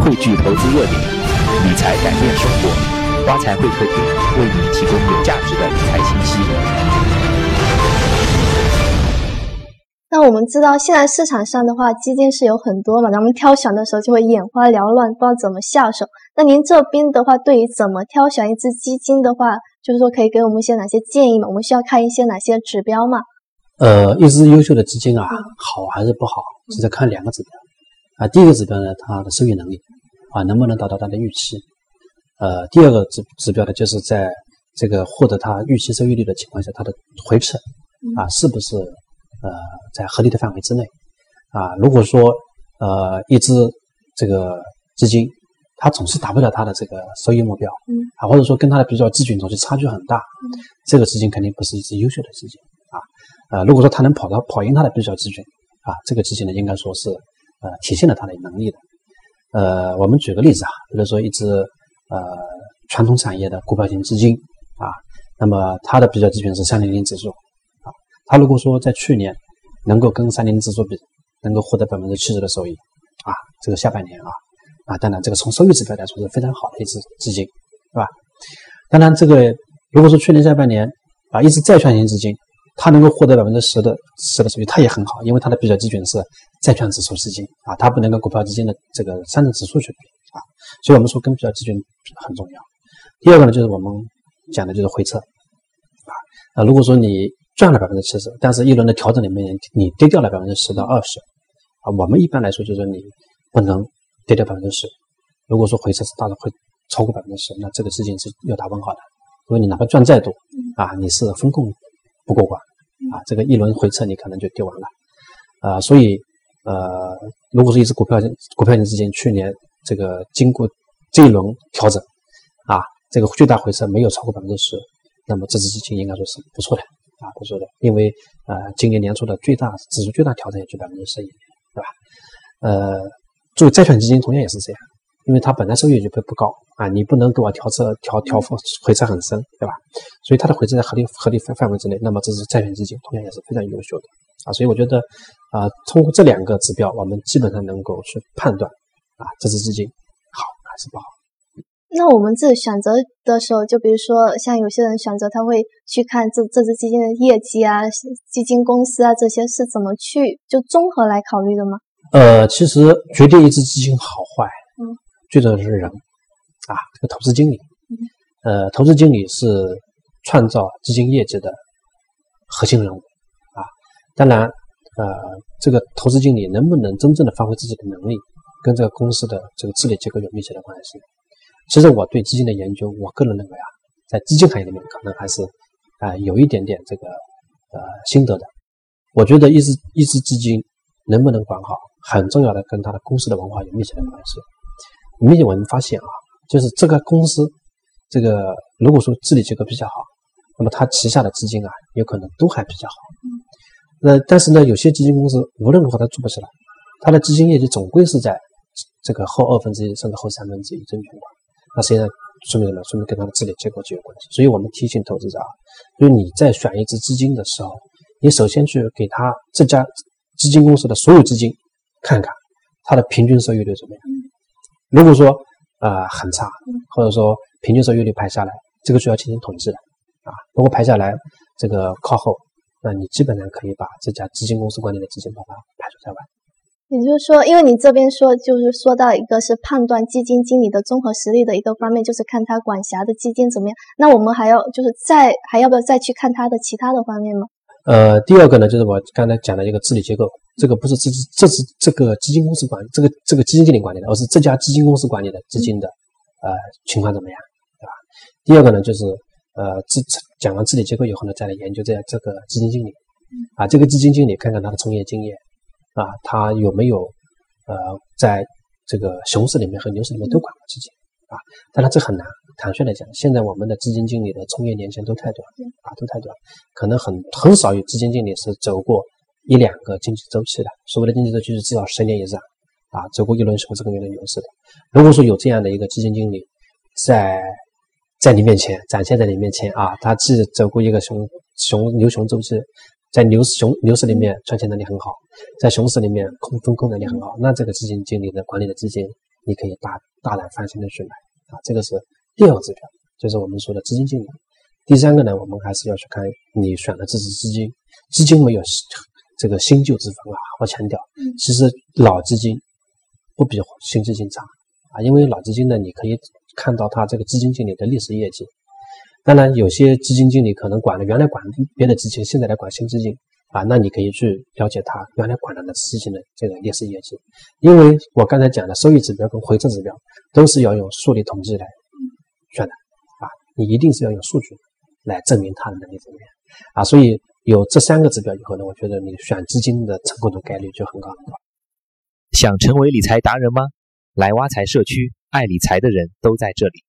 汇聚投资热点，理财改变生活。花财会客厅为你提供有价值的理财信息。那我们知道，现在市场上的话，基金是有很多嘛，咱们挑选的时候就会眼花缭乱，不知道怎么下手。那您这边的话，对于怎么挑选一只基金的话，就是说可以给我们一些哪些建议吗？我们需要看一些哪些指标吗？呃，一只优秀的基金啊，好还是不好，是在看两个指标啊。第一个指标呢，它的收益能力啊，能不能达到它的预期？呃，第二个指指标呢，就是在这个获得它预期收益率的情况下，它的回撤啊，是不是呃在合理的范围之内？啊，如果说呃一只这个基金它总是达不到它的这个收益目标，啊，或者说跟它的比较基准总是差距很大，这个资金肯定不是一只优秀的基金啊。呃，如果说它能跑到跑赢它的比较基准，啊，这个基金呢应该说是呃体现了它的能力的。呃，我们举个例子啊，比如说一只呃传统产业的股票型基金啊，那么它的比较基准是三零零指数啊，它如果说在去年能够跟三零零指数比，能够获得百分之七十的收益啊，这个下半年啊啊，当然这个从收益指标来说是非常好的一只基金，是吧？当然这个如果说去年下半年啊一只债券型基金。它能够获得百分之十的十的收益，它也很好，因为它的比较基准是债券指数基金啊，它不能跟股票基金的这个上证指数去比啊，所以我们说跟比较基准很重要。第二个呢，就是我们讲的就是回撤啊啊，如果说你赚了百分之七十，但是一轮的调整里面你跌掉了百分之十到二十啊，我们一般来说就是你不能跌掉百分之十。如果说回撤是大的会超过百分之十，那这个资金是要打问号的，因为你哪怕赚再多啊，你是风控不过关。啊，这个一轮回撤你可能就丢完了，啊，所以呃，如果是一只股票股票型基金去年这个经过这一轮调整，啊，这个最大回撤没有超过百分之十，那么这只基金应该说是不错的啊，不错的，因为呃今年年初的最大指数最大调整也就百分之十一，对吧？呃，作为债券基金同样也是这样。因为它本来收益就不不高啊，你不能给我调车调调回撤很深，对吧？所以它的回撤在合理合理范范围之内，那么这是债券基金，同样也是非常优秀的啊。所以我觉得啊，通过这两个指标，我们基本上能够去判断啊，这支基金好还是不好。那我们自己选择的时候，就比如说像有些人选择，他会去看这这支基金的业绩啊、基金公司啊这些是怎么去就综合来考虑的吗？呃，其实决定一支基金好坏。最重要的是人啊，这个投资经理，呃，投资经理是创造基金业绩的核心人物啊。当然，呃，这个投资经理能不能真正的发挥自己的能力，跟这个公司的这个治理结构有密切的关系。其实我对基金的研究，我个人认为啊，在基金行业里面可能还是啊有一点点这个呃心得的。我觉得一只一只基金能不能管好，很重要的跟它的公司的文化有密切的关系。明显我们发现啊，就是这个公司，这个如果说治理结构比较好，那么它旗下的基金啊，有可能都还比较好。那但是呢，有些基金公司无论如何它做不起来，它的基金业绩总归是在这个后二分之一甚至后三分之一正循环。那实际上说明什么？说明跟它的治理结构就有关系。所以我们提醒投资者啊，就是你在选一只基金的时候，你首先去给他这家基金公司的所有基金看看它的平均收益率怎么样。如果说呃很差，或者说平均收益率排下来，这个需要进行统计的啊。如果排下来这个靠后，那你基本上可以把这家基金公司管理的基金把它排除在外。也就是说，因为你这边说就是说到一个是判断基金经理的综合实力的一个方面，就是看他管辖的基金怎么样。那我们还要就是再还要不要再去看他的其他的方面吗？呃，第二个呢，就是我刚才讲的一个治理结构。这个不是这这是这个基金公司管这个这个基金经理管理的，而是这家基金公司管理的基金的呃情况怎么样，对吧？第二个呢，就是呃治讲完治理结构以后呢，再来研究这这个基金经理啊，这个基金经理看看他的从业经验啊，他有没有呃在这个熊市里面和牛市里面都管过基金啊？当然这很难，坦率来讲，现在我们的基金经理的从业年限都太短啊，都太短，可能很很少有基金经理是走过。一两个经济周期的，所谓的经济周期是至少十年以上啊，走过一轮熊市跟一轮牛市的。如果说有这样的一个基金经理在在你面前展现在你面前啊，他既走过一个熊熊牛熊周期，在牛熊牛市里面赚钱能力很好，在熊市里面控风控能力很好，那这个基金经理的管理的基金你可以大大胆放心的去买啊。这个是第二个指标，就是我们说的资金经理。第三个呢，我们还是要去看你选的这支资金，资金没有这个新旧之分啊。我强调，其实老基金不比新基金差啊，因为老基金呢，你可以看到它这个基金经理的历史业绩。当然，有些基金经理可能管了原来管别的基金，现在来管新基金啊，那你可以去了解他原来管的基金的这个历史业绩。因为我刚才讲的收益指标跟回撤指标都是要用数理统计来算的啊，你一定是要用数据来证明他的能力怎么样啊。所以有这三个指标以后呢，我觉得你选资金的成功的概率就很高很高。想成为理财达人吗？来挖财社区，爱理财的人都在这里。